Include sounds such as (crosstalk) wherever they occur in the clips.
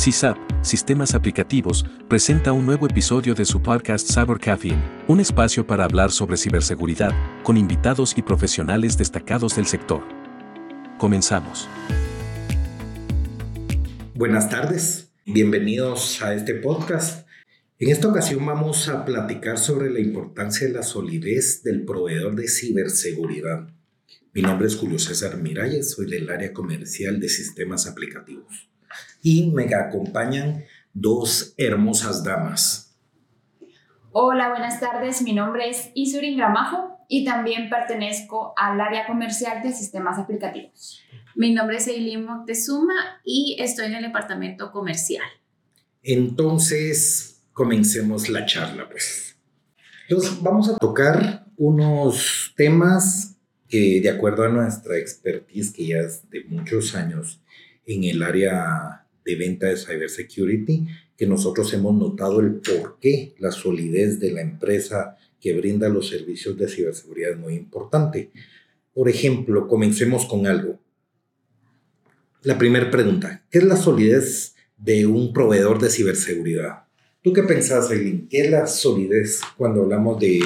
CISAP, Sistemas Aplicativos, presenta un nuevo episodio de su podcast Cyber Caffeine, un espacio para hablar sobre ciberseguridad, con invitados y profesionales destacados del sector. Comenzamos. Buenas tardes, bienvenidos a este podcast. En esta ocasión vamos a platicar sobre la importancia de la solidez del proveedor de ciberseguridad. Mi nombre es Julio César Miralles, soy del área comercial de sistemas aplicativos y me acompañan dos hermosas damas. Hola, buenas tardes. Mi nombre es Isurin Gramajo y también pertenezco al área comercial de sistemas aplicativos. Mi nombre es Eileen Moctezuma y estoy en el departamento comercial. Entonces, comencemos la charla, pues. Entonces, vamos a tocar unos temas que, de acuerdo a nuestra expertise, que ya es de muchos años en el área de venta de cybersecurity, que nosotros hemos notado el por qué la solidez de la empresa que brinda los servicios de ciberseguridad es muy importante. Por ejemplo, comencemos con algo. La primera pregunta, ¿qué es la solidez de un proveedor de ciberseguridad? ¿Tú qué pensás, Eileen? ¿Qué es la solidez cuando hablamos de,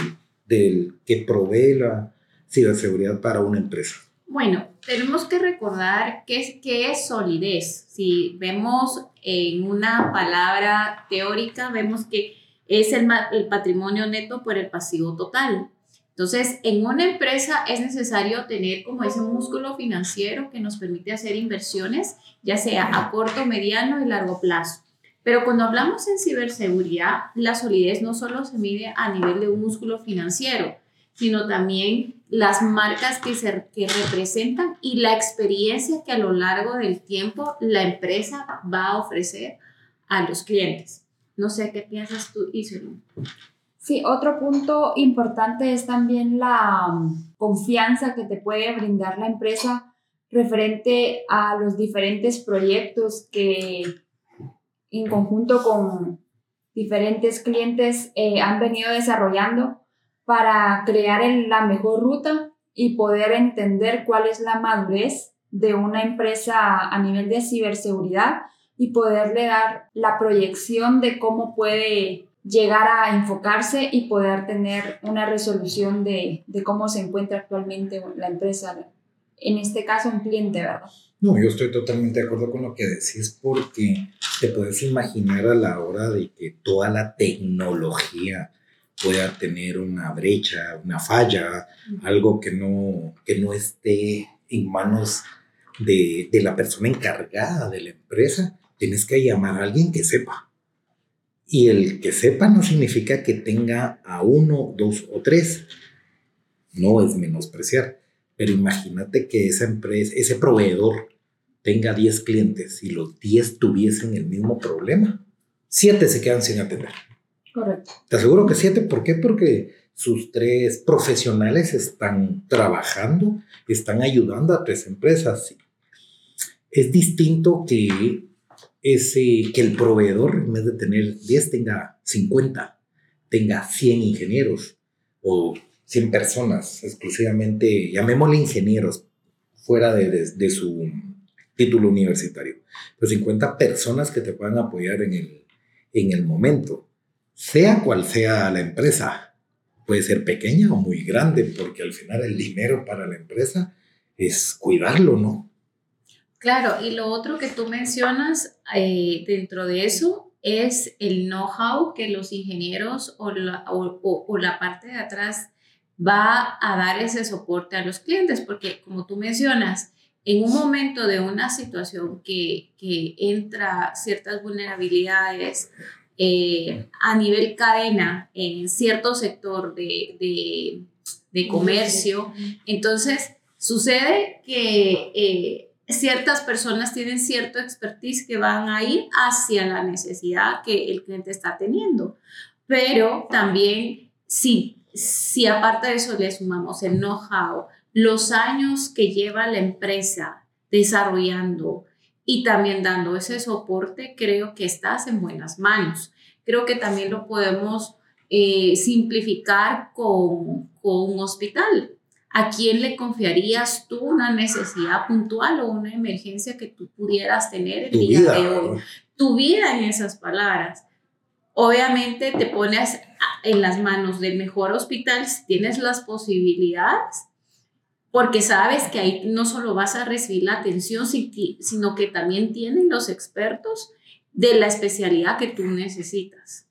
del que provee la ciberseguridad para una empresa? Bueno, tenemos que recordar qué es, solidez. Si vemos en una palabra teórica, vemos que es el, el patrimonio neto por el pasivo total. Entonces, en una empresa es necesario tener como ese músculo financiero que nos permite hacer inversiones, ya sea a corto, mediano y largo plazo. Pero cuando hablamos en ciberseguridad, la solidez no solo se mide a nivel de un músculo financiero, sino también las marcas que, se, que representan y la experiencia que a lo largo del tiempo la empresa va a ofrecer a los clientes. No sé qué piensas tú, Isolín. Sí, otro punto importante es también la um, confianza que te puede brindar la empresa referente a los diferentes proyectos que en conjunto con diferentes clientes eh, han venido desarrollando para crear la mejor ruta y poder entender cuál es la madurez de una empresa a nivel de ciberseguridad y poderle dar la proyección de cómo puede llegar a enfocarse y poder tener una resolución de, de cómo se encuentra actualmente la empresa, en este caso un cliente, ¿verdad? No, yo estoy totalmente de acuerdo con lo que decís porque te puedes imaginar a la hora de que toda la tecnología pueda tener una brecha, una falla, algo que no, que no esté en manos de, de, la persona encargada de la empresa, tienes que llamar a alguien que sepa. Y el que sepa no significa que tenga a uno, dos o tres. No es menospreciar. Pero imagínate que esa empresa, ese proveedor tenga 10 clientes y los 10 tuviesen el mismo problema. Siete se quedan sin atender. Correcto. Te aseguro que siete. ¿Por qué? Porque sus tres profesionales están trabajando, están ayudando a tres empresas. Es distinto que, ese, que el proveedor, en vez de tener 10, tenga 50, tenga 100 ingenieros o 100 personas exclusivamente, llamémosle ingenieros, fuera de, de, su título universitario. Pero 50 personas que te puedan apoyar en el, en el momento sea cual sea la empresa, puede ser pequeña o muy grande, porque al final el dinero para la empresa es cuidarlo, ¿no? Claro, y lo otro que tú mencionas eh, dentro de eso es el know-how que los ingenieros o la, o, la parte de atrás va a dar ese soporte a los clientes, porque como tú mencionas, en un momento de una situación que, que entra ciertas vulnerabilidades eh, a nivel cadena en cierto sector de, de, comercio. Entonces, sucede que eh, ciertas personas tienen cierto expertise que van a ir hacia la necesidad que el cliente está teniendo. Pero también, sí, si aparte de eso le sumamos el know-how, los años que lleva la empresa desarrollando y también dando ese soporte, creo que estás en buenas manos. Creo que también lo podemos eh, simplificar con, con un hospital. ¿A quién le confiarías tú una necesidad puntual o una emergencia que tú pudieras tener el Tu día vida. de hoy? Tu vida en esas palabras. Obviamente te pones en las manos del mejor hospital si tienes las posibilidades, porque sabes que ahí no solo vas a recibir la atención, sino que también tienen los expertos de la especialidad que tú necesitas.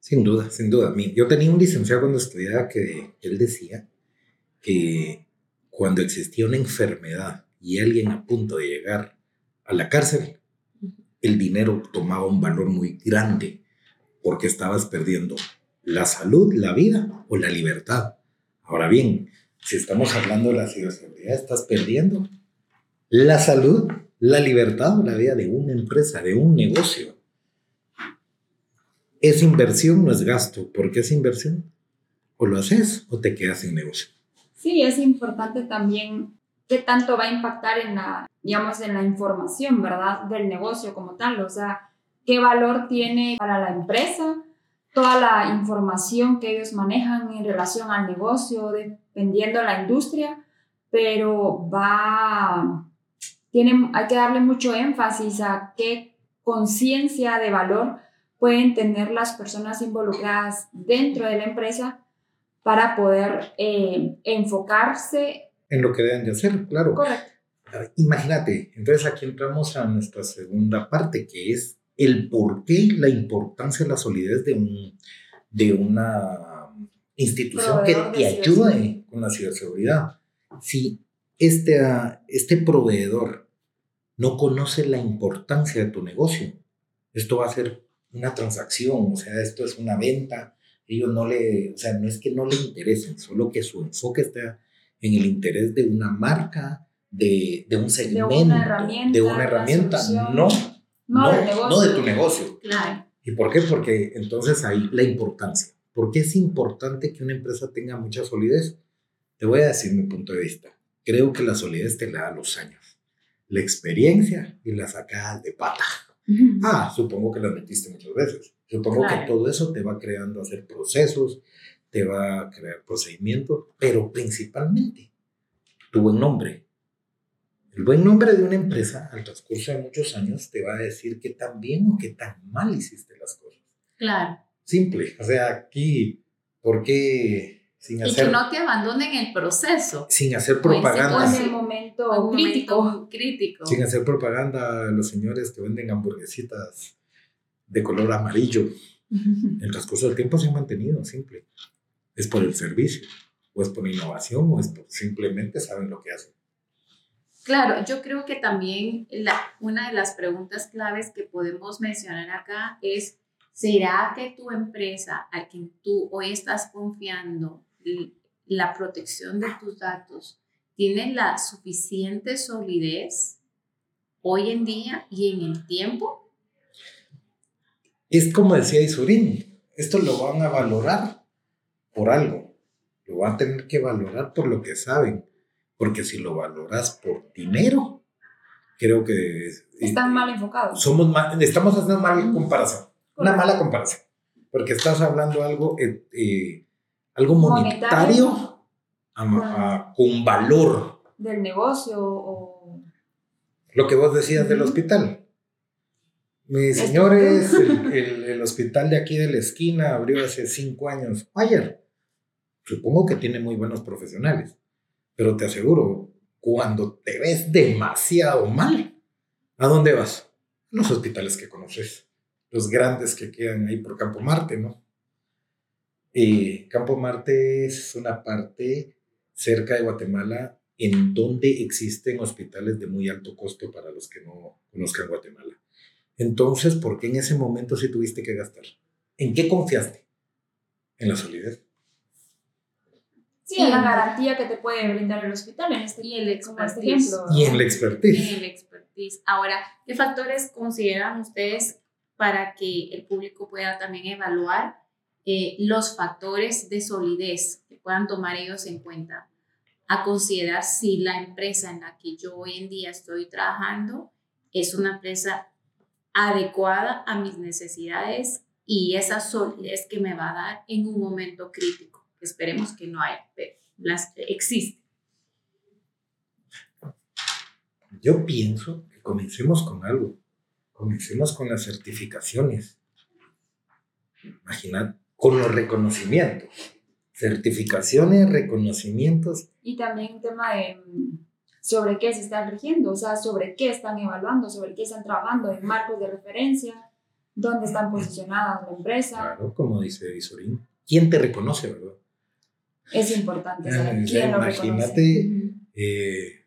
Sin duda, sin duda. Yo tenía un licenciado cuando estudiaba que él decía que cuando existía una enfermedad y alguien a punto de llegar a la cárcel, el dinero tomaba un valor muy grande porque estabas perdiendo la salud, la vida o la libertad. Ahora bien, si estamos hablando de la ciberseguridad, estás perdiendo la salud, la libertad o la vida de una empresa, de un negocio. Es inversión, no es gasto. ¿Por qué es inversión? O lo haces o te quedas sin negocio. Sí, es importante también qué tanto va a impactar en la, digamos, en la información, ¿verdad? Del negocio como tal. O sea, qué valor tiene para la empresa toda la información que ellos manejan en relación al negocio, dependiendo de la industria, pero va, tiene, hay que darle mucho énfasis a qué conciencia de valor pueden tener las personas involucradas dentro de la empresa para poder eh, enfocarse. En lo que deben de hacer, claro. Correcto. Imagínate, entonces aquí entramos a nuestra segunda parte, que es el por qué la importancia de la solidez de, un, de una institución que Proveedor de te ayude. Con la ciberseguridad. Si este, ah, este proveedor no conoce la importancia de tu negocio, esto va a ser una transacción, o sea, esto es una venta, ellos no le, o sea, no es que no le interesen, solo que su enfoque está en el interés de una marca, de, de un segmento, herramienta, de una herramienta, no, No, de tu negocio. Claro. ¿Y por qué? Porque entonces ahí la importancia. ¿Por qué es importante que una empresa tenga mucha solidez? Te voy a decir mi punto de vista. Creo que la solidez te la da los años, la experiencia y las sacadas de pata. Ah, supongo que las metiste muchas veces. Supongo que Claro. todo eso te va creando hacer procesos, te va a crear procedimientos, pero principalmente tu buen nombre. El buen nombre de una empresa al transcurso de muchos años te va a decir qué tan bien o qué tan mal hiciste las cosas. Claro. Simple. O sea, aquí, ¿por qué sin Y hacer, que no te abandonen el proceso. sin hacer Pues, propaganda? O en el momento Un momento crítico. Sin hacer propaganda a los señores que venden hamburguesitas de color amarillo. (laughs) El transcurso del tiempo se ha mantenido simple. Es por el servicio, o es por innovación, o es por simplemente saben lo que hacen. Claro, yo creo que también la, una de las preguntas claves que podemos mencionar acá es, ¿será que tu empresa a quien tú hoy estás confiando la protección de tus datos tiene la suficiente solidez hoy en día y en el tiempo? Es como decía Isurín, esto lo van a valorar por algo. Lo van a tener que valorar por lo que saben. Porque si lo valoras por dinero, creo que Están mal enfocados. somos mal- estamos haciendo mal comparación. Una mala comparación. Porque estás hablando algo, eh, eh, algo Monetario. monetario a- a- con valor. Del negocio o... Lo que vos decías del hospital. Mis señores, el, (laughs) el- el hospital de aquí de la esquina abrió hace cinco años. Ayer. Supongo que tiene muy buenos profesionales. Pero te aseguro, cuando te ves demasiado mal, ¿a dónde vas? Los hospitales que conoces. Los grandes que quedan ahí por Campo Marte, ¿no? Y Campo Marte es una parte cerca de Guatemala en donde existen hospitales de muy alto costo para los que no conozcan Guatemala. Entonces, ¿por qué en ese momento sí tuviste que gastar? ¿En qué confiaste? En la solidez. Sí, en la garantía que te puede brindar el hospital en este, Y el este expertise. ejemplo. Y en la En expertise. el expertise. Ahora, ¿qué factores consideran ustedes para que el público pueda también evaluar eh, los factores de solidez que puedan tomar ellos en cuenta? A considerar si la empresa en la que yo hoy en día estoy trabajando es una empresa adecuada a mis necesidades y esa solidez que me va a dar en un momento crítico. Esperemos que no haya, pero las existen. Yo pienso que comencemos con algo. Comencemos con las certificaciones. Imaginad, con los reconocimientos. Certificaciones, reconocimientos. Y también un tema de mm, sobre qué se están rigiendo, o sea, sobre qué están evaluando, sobre qué están trabajando en marcos de referencia, dónde están posicionadas la empresa. Claro, como dice Visorín. ¿Quién te reconoce, verdad? Es importante saber quién lo imagínate, reconoce. eh,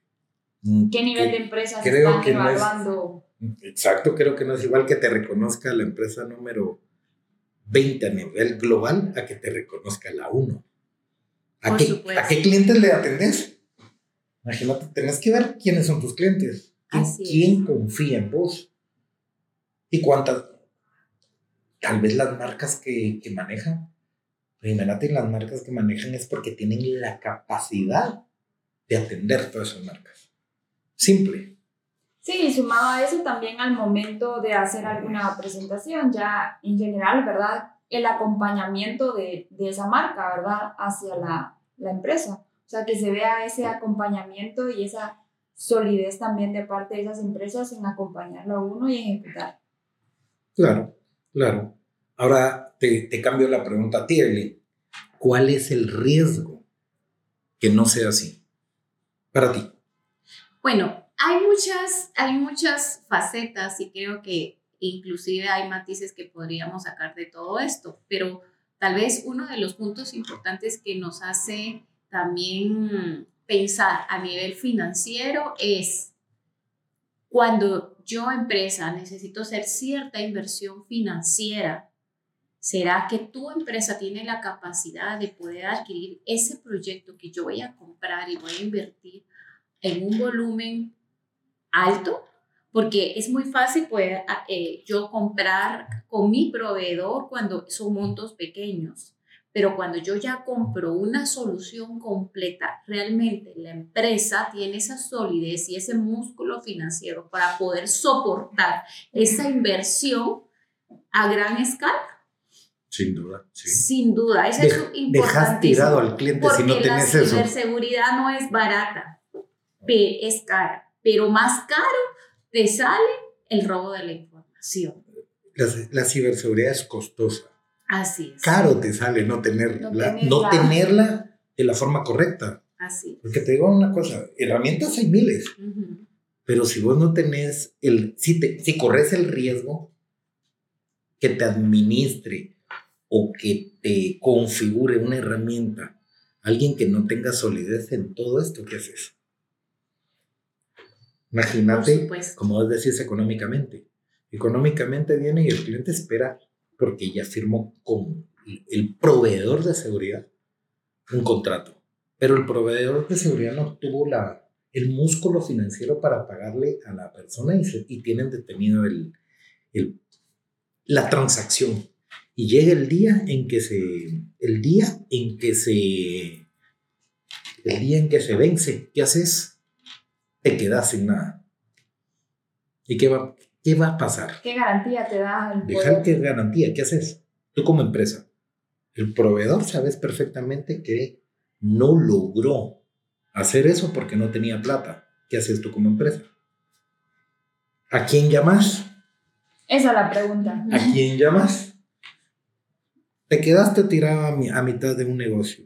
¿Qué nivel que- de empresas creo están que no es- evaluando? Exacto, creo que no es igual que te reconozca la empresa número 20 a nivel global a que te reconozca la 1. ¿A, Por qué, supuesto. ¿A qué clientes le atendés? Imagínate, tenés que ver quiénes son tus clientes. ¿Quién, es. confía en vos? ¿Y cuántas? Tal vez las marcas que, que manejan. Imagínate, las marcas que manejan es porque tienen la capacidad de atender todas esas marcas. Simple. Sí, y sumado a eso también al momento de hacer alguna presentación, ya en general, ¿verdad? El acompañamiento de, de esa marca, ¿verdad? Hacia la, la empresa. O sea, que se vea ese acompañamiento y esa solidez también de parte de esas empresas en acompañarlo a uno y ejecutar. Claro, claro. Ahora te, te cambio la pregunta a ti, Eli. ¿Cuál es el riesgo que no sea así? Para ti. Bueno, hay muchas, hay muchas facetas y creo que inclusive hay matices que podríamos sacar de todo esto, pero tal vez uno de los puntos importantes que nos hace también pensar a nivel financiero es cuando yo empresa necesito hacer cierta inversión financiera, ¿será que tu empresa tiene la capacidad de poder adquirir ese proyecto que yo voy a comprar y voy a invertir en un volumen alto? Porque es muy fácil poder eh, yo comprar con mi proveedor cuando son montos pequeños. Pero cuando yo ya compro una solución completa, realmente la empresa tiene esa solidez y ese músculo financiero para poder soportar esa inversión a gran escala. Sin duda, sí. Sin duda, eso Dej- es Dejas tirado al cliente Porque si no la tenés eso. ciberseguridad no es barata, es cara, pero más caro te sale el robo de la información. La, la ciberseguridad es costosa. Así es. Caro te sale no tenerla, No no tenerla. de la forma correcta. Así. Porque te digo una cosa, herramientas hay miles, Ujú. pero si vos no tenés el, si, te, si corres el riesgo que te administre o que te configure una herramienta, alguien que no tenga solidez en todo esto, ¿qué haces? Imagínate, como vos decís, económicamente. Económicamente viene y el cliente espera porque ya firmó con el proveedor de seguridad un contrato. Pero el proveedor de seguridad no tuvo la, el músculo financiero para pagarle a la persona y, se- y tienen detenido el, el- la transacción. Y llega el día en que se, el día en que se, el día en que se vence, ¿qué haces? Te quedas sin nada. ¿Y qué va, qué va a pasar? ¿Qué garantía te da el Dejar que garantía, ¿qué haces? Tú como empresa. El proveedor sabes perfectamente que no logró hacer eso porque no tenía plata. ¿Qué haces tú como empresa? ¿A quién llamas? Esa es la pregunta. ¿A (laughs) quién llamas? Te quedaste tirado a, mi- a mitad de un negocio.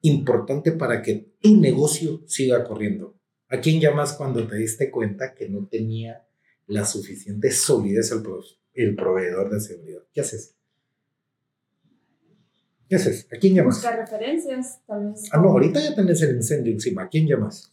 Importante para que tu negocio siga corriendo. ¿A quién llamas cuando te diste cuenta que no tenía la suficiente solidez el, pro- el proveedor de seguridad? ¿Qué haces? ¿Qué haces? ¿A quién llamas? Buscar referencias, tal vez. Ah, no, ahorita ya tenés el incendio encima. ¿A quién llamas?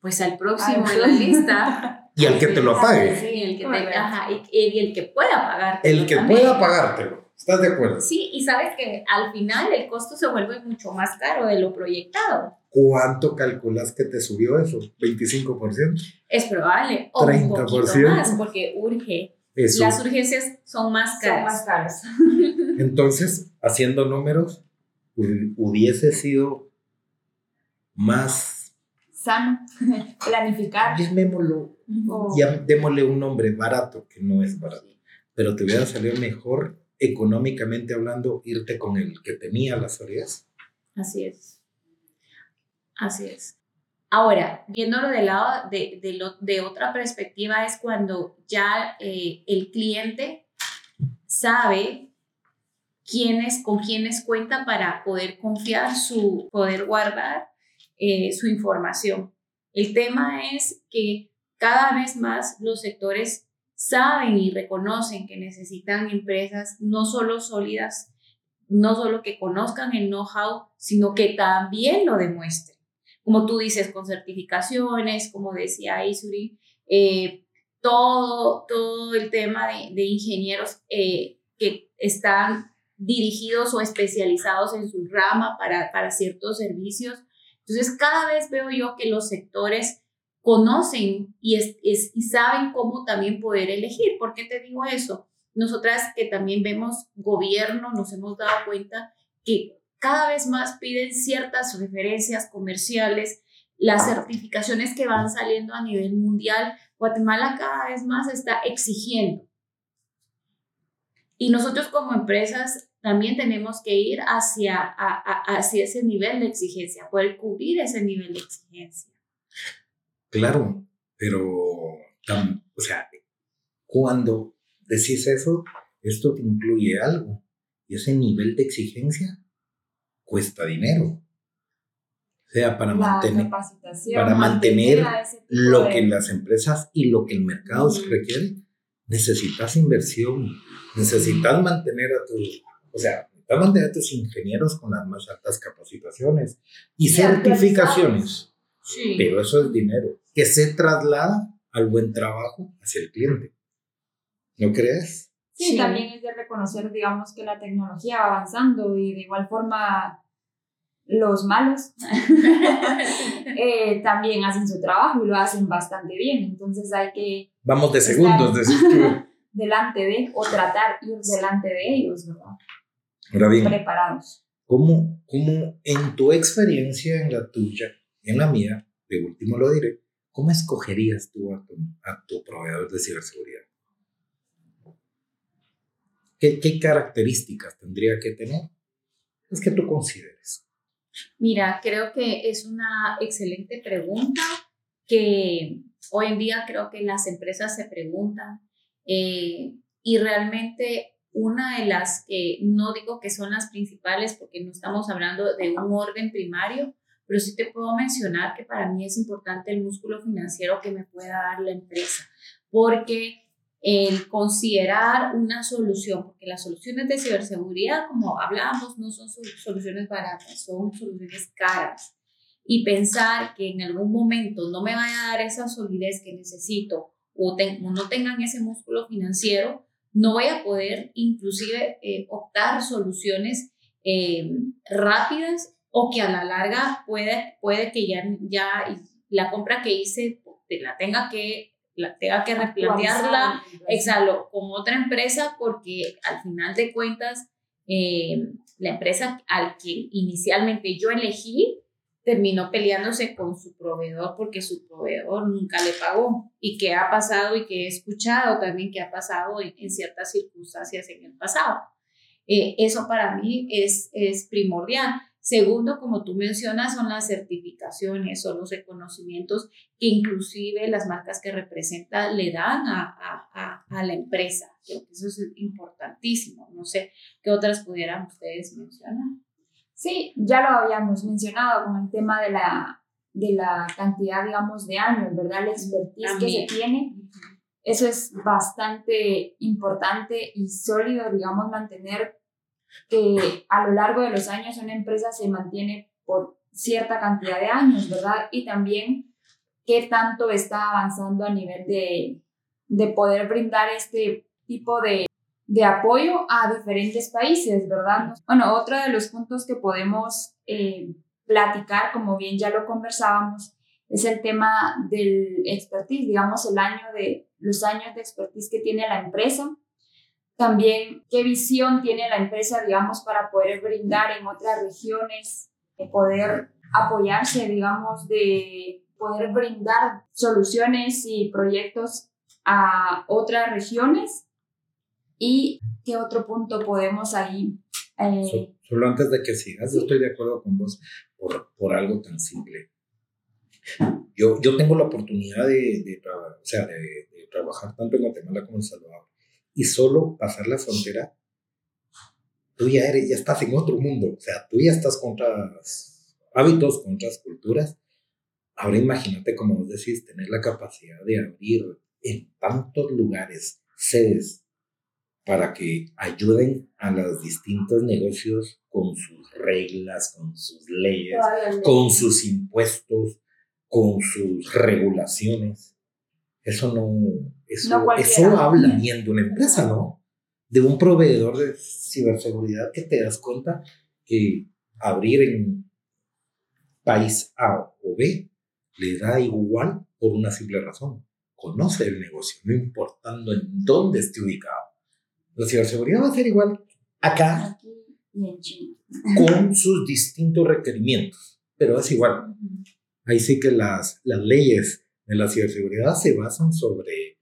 Pues al próximo en la lista. Y al que te lo apague. Sí, el que, te, ajá, y, y el que pueda pagar. El que pueda pagártelo. ¿Estás de acuerdo? Sí, y sabes que al final el costo se vuelve mucho más caro de lo proyectado. ¿Cuánto calculas que te subió eso? ¿25%? Es probable. O un poquito 30%. más, porque urge. Eso. Las urgencias son más Son más caras. (laughs) Entonces, haciendo números, hu- hubiese sido más, Sano. (laughs) Planificar. llamémoslo, O- ya démosle un nombre barato, que no es barato, pero te hubiera salido mejor económicamente hablando irte con el que tenía la solidez. Así es. Así es. Ahora, viéndolo del lado de, de, otra perspectiva, es cuando ya eh, el cliente sabe quiénes, con quiénes cuenta para poder confiar su, poder guardar eh, su información. El tema es que cada vez más los sectores saben y reconocen que necesitan empresas no solo sólidas, no solo que conozcan el know-how, sino que también lo demuestren. Como tú dices, con certificaciones, como decía Isuri, eh, todo, todo el tema de, ingenieros eh, que están dirigidos o especializados en su rama para, para ciertos servicios. Entonces, cada vez veo yo que los sectores conocen y, es, y saben cómo también poder elegir. ¿Por qué te digo eso? Nosotras que también vemos gobierno, nos hemos dado cuenta que cada vez más piden ciertas referencias comerciales, las certificaciones que van saliendo a nivel mundial. Guatemala cada vez más está exigiendo. Y nosotros como empresas también tenemos que ir hacia, hacia ese nivel de exigencia, poder cubrir ese nivel de exigencia. Claro, pero, o sea, cuando decís eso, esto te incluye algo. Y ese nivel de exigencia cuesta dinero. O sea, para mantener, para mantener lo que las empresas y lo que el mercado requiere, necesitas inversión, necesitas mantener a tus, o sea, necesitas mantener a tus ingenieros con las más altas capacitaciones y certificaciones. Pero eso es dinero que se traslada al buen trabajo hacia el cliente. ¿No crees? Sí, también es de reconocer, digamos, que la tecnología va avanzando y de igual forma los malos (laughs) (laughs) eh, también hacen su trabajo y lo hacen bastante bien. Entonces hay que... Vamos de segundos, decís (laughs) delante de, o tratar ir delante de ellos, ¿verdad? Ahora bien, preparados. ¿cómo, ¿Cómo en tu experiencia, en la tuya y en la mía, de último lo diré, ¿cómo escogerías tú a tu, proveedor de ciberseguridad? ¿Qué, ¿Qué, características tendría que tener? Es que tú consideres. Mira, creo que es una excelente pregunta que hoy en día creo que las empresas se preguntan eh, y realmente una de las que no digo que son las principales porque no estamos hablando de un orden primario, pero sí te puedo mencionar que para mí es importante el músculo financiero que me pueda dar la empresa, porque el considerar una solución, porque las soluciones de ciberseguridad, como hablábamos, no son soluciones baratas, son soluciones caras. Y pensar que en algún momento no me vaya a dar esa solidez que necesito o, no tengan ese músculo financiero, no voy a poder inclusive eh, optar soluciones eh, rápidas o que a la larga puede, puede que ya, ya la compra que hice la tenga que tenga que replantearla exhalo con otra empresa porque al final de cuentas eh, la empresa al que inicialmente yo elegí terminó peleándose con su proveedor porque su proveedor nunca le pagó y que ha pasado y que he escuchado también que ha pasado en, ciertas circunstancias en el pasado. Eh, eso para mí es, es primordial. Segundo, como tú mencionas, son las certificaciones, son los reconocimientos que inclusive las marcas que representa le dan a, a, a, la empresa. Creo que eso es importantísimo. No sé qué otras pudieran ustedes mencionar. Sí, ya lo habíamos mencionado con el tema de la, de la cantidad, digamos, de años, ¿verdad? La expertise que se tiene. Eso es bastante importante y sólido, digamos, mantener que a lo largo de los años una empresa se mantiene por cierta cantidad de años, ¿verdad? Y también qué tanto está avanzando a nivel de, de poder brindar este tipo de, de, apoyo a diferentes países, ¿verdad? Bueno, otro de los puntos que podemos eh, platicar, como bien ya lo conversábamos, es el tema del expertise, digamos, el año de los años de expertise que tiene la empresa también, qué visión tiene la empresa, digamos, para poder brindar en otras regiones, de poder apoyarse, digamos, de poder brindar soluciones y proyectos a otras regiones. ¿Y qué otro punto podemos ahí Eh, solo antes de que sigas, yo estoy de acuerdo con vos por, por algo tan simple. Yo, yo tengo la oportunidad de, de, o sea, de, de, trabajar tanto en Guatemala como en Salvador y solo pasar la frontera, tú ya, eres, ya estás en otro mundo, o sea, tú ya estás con otros hábitos, con otras culturas. Ahora imagínate, como vos decís, tener la capacidad de abrir en tantos lugares sedes para que ayuden a los distintos negocios con sus reglas, con sus leyes, con sus impuestos, con sus regulaciones. Eso no, eso, eso habla bien de una empresa, ¿no? De un proveedor de ciberseguridad que te das cuenta que abrir en país A o B le da igual por una simple razón. Conoce el negocio, no importando en dónde esté ubicado. La ciberseguridad va a ser igual acá con sus distintos requerimientos, pero es igual. Ahí sí que las, las leyes de la ciberseguridad se basan sobre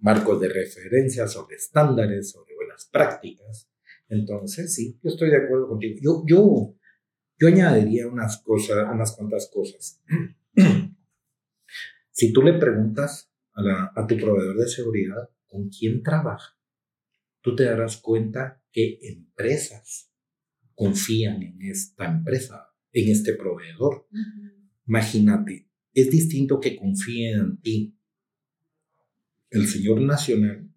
marcos de referencia, sobre estándares, sobre buenas prácticas. Entonces, sí, yo estoy de acuerdo contigo. Yo, yo, yo añadiría unas cosas, unas cuantas cosas. (clears throat) si tú le preguntas a, la, a tu proveedor de seguridad con quién trabaja, tú te darás cuenta que empresas confían en esta empresa, en este proveedor. Imagínate, es distinto que confíe en ti el señor nacional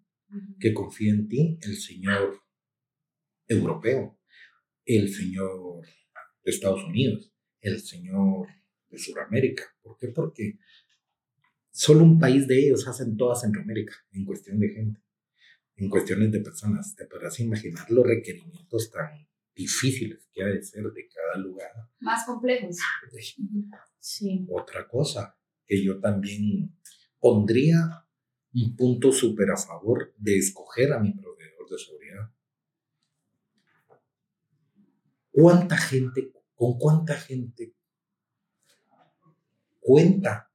que confíe en ti el señor europeo, el señor de Estados Unidos, el señor de Sudamérica. ¿Por qué? Porque solo un país de ellos hacen toda Centroamérica en cuestión de gente en cuestiones de personas. Te podrás imaginar los requerimientos tan difíciles que ha de ser de cada lugar. Más complejos. Sí. Otra cosa que yo también pondría un punto súper a favor de escoger a mi proveedor de seguridad. ¿Cuánta gente, con cuánta gente cuenta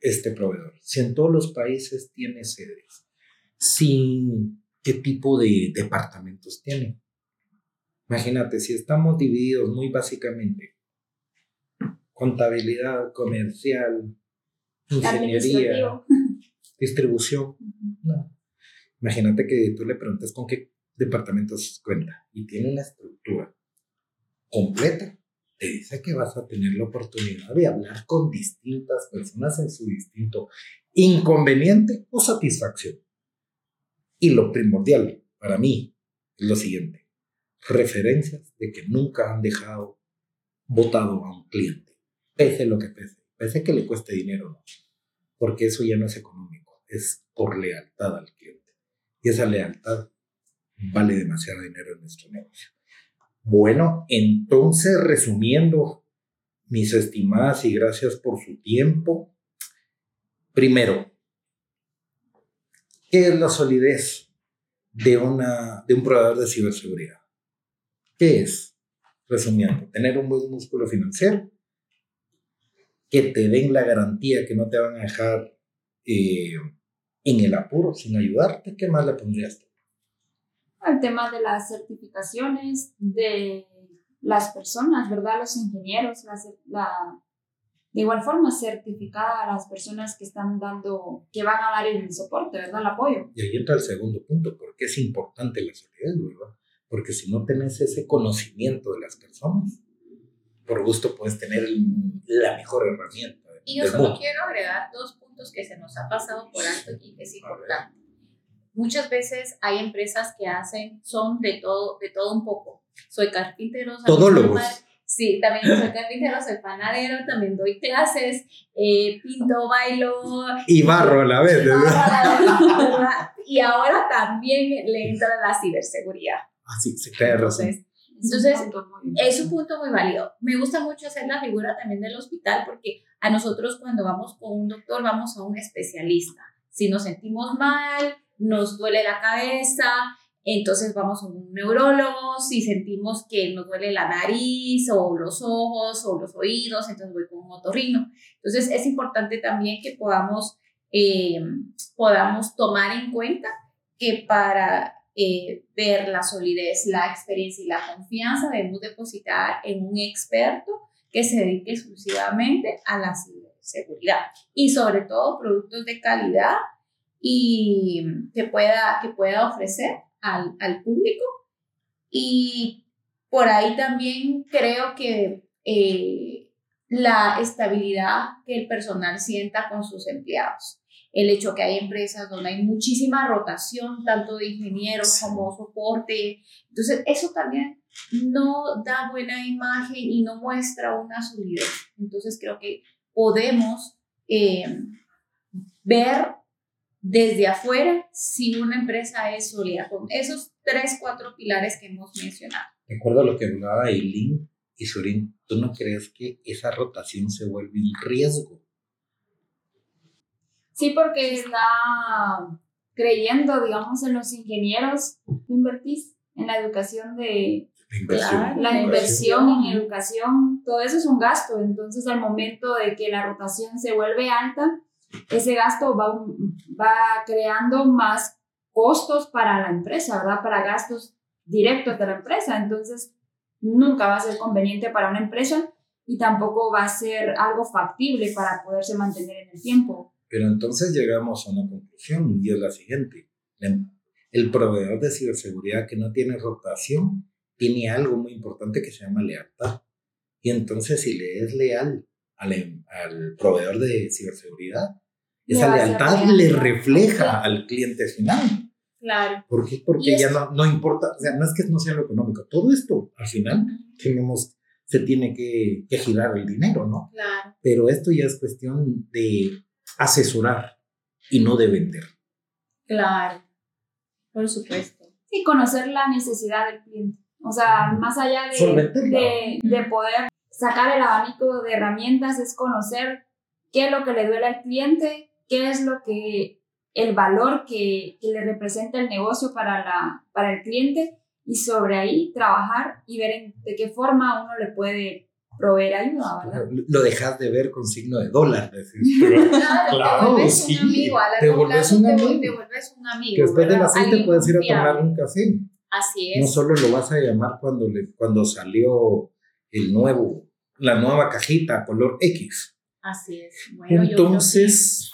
este proveedor? Si en todos los países tiene sedes, sin qué tipo de departamentos tiene. Imagínate, si estamos divididos muy básicamente, contabilidad, comercial, ingeniería, distribución. No. Imagínate que tú le preguntas con qué departamentos cuenta y tiene una estructura completa. Te dice que vas a tener la oportunidad de hablar con distintas personas en su distinto inconveniente o satisfacción. Y lo primordial para mí es lo siguiente, referencias de que nunca han dejado votado a un cliente, pese lo que pese, pese que le cueste dinero no, porque eso ya no es económico, es por lealtad al cliente. Y esa lealtad vale demasiado dinero en nuestro negocio. Bueno, entonces resumiendo, mis estimadas y gracias por su tiempo. Primero, ¿Qué es la solidez de, una, de un proveedor de ciberseguridad? ¿Qué es? Resumiendo, tener un buen músculo financiero, que te den la garantía que no te van a dejar eh, en el apuro sin ayudarte. ¿Qué más le pondrías tú? El tema de las certificaciones de las personas, ¿verdad? Los ingenieros, la, la de igual forma, certificar a las personas que están dando, que van a dar el soporte, ¿verdad? El apoyo. Y ahí entra el segundo punto, porque es importante la solidez, ¿verdad? Porque si no tenés ese conocimiento de las personas, por gusto puedes tener la mejor herramienta. Y yo solo quiero agregar dos puntos que se nos ha pasado por alto y que es importante. Muchas veces hay empresas que hacen, son de todo, de todo un poco. Soy carpintero, todólogos Sí, también soy carpintero, soy panadero, también doy clases, eh, pinto, bailo. Y barro a la vez, Y ahora también le entra la ciberseguridad. Así, se cae razón. Entonces, es un punto muy válido. Me gusta mucho hacer la figura también del hospital porque a nosotros cuando vamos con un doctor vamos a un especialista. Si nos sentimos mal, nos duele la cabeza, entonces vamos a un neurólogo, si sentimos que nos duele la nariz o los ojos o los oídos, entonces voy con un otorrino. Entonces es importante también que podamos, eh, podamos tomar en cuenta que para eh, ver la solidez, la experiencia y la confianza, debemos depositar en un experto que se dedique exclusivamente a la ciberseguridad y sobre todo productos de calidad y que pueda, que pueda ofrecer al, al público. Y por ahí también creo que eh, la estabilidad que el personal sienta con sus empleados el hecho que hay empresas donde hay muchísima rotación, tanto de ingenieros como soporte. Entonces, eso también no da buena imagen y no muestra una solidez. Entonces, creo que podemos eh, ver desde afuera si una empresa es sólida con esos tres, cuatro pilares que hemos mencionado. Recuerdo lo que hablaba Eileen y Surin, ¿tú no crees que esa rotación se vuelve un riesgo? Sí, porque está creyendo, digamos, en los ingenieros. invertís en la educación de... La inversión. la inversión en educación, todo eso es un gasto. Entonces, al momento de que la rotación se vuelve alta, ese gasto va, va creando más costos para la empresa, ¿verdad? Para gastos directos de la empresa. Entonces, nunca va a ser conveniente para una empresa y tampoco va a ser algo factible para poderse mantener en el tiempo. Pero entonces llegamos a una conclusión y es la siguiente. El proveedor de ciberseguridad que no tiene rotación tiene algo muy importante que se llama lealtad. Y entonces si le es leal al, em, al proveedor de ciberseguridad, esa lealtad le refleja al cliente final. Claro. ¿Por qué? Porque ya no, no importa, o sea, no es que no sea lo económico, todo esto al final tenemos, se tiene que, que girar el dinero, ¿no? Claro. Pero esto ya es cuestión de asesorar y no de vender. Claro, por supuesto. Y conocer la necesidad del cliente. O sea, más allá de, de, de, poder sacar el abanico de herramientas, es conocer qué es lo que le duele al cliente, qué es lo que, el valor que, que le representa el negocio para, la, para el cliente y sobre ahí trabajar y ver de qué forma uno le puede proveer ayuda, ¿verdad? Lo dejas de ver con signo de dólar. Decir, (laughs) claro, te vuelves un amigo. A te vuelves un amigo. Te vuelves un amigo. Que después del aceite puedes ir a tomar un café. Así es. No solo lo vas a llamar cuando, le, cuando salió el nuevo, la nueva cajita color X. Así es. Bueno, Entonces,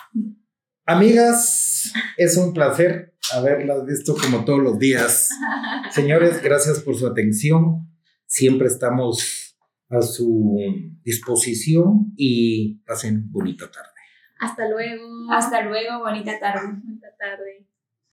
amigas, es un placer haberlas visto como todos los días. (laughs) Señores, gracias por su atención. Siempre estamos a su disposición y pasen bonita tarde. Hasta luego. Hasta luego, bonita tarde. Bonita tarde.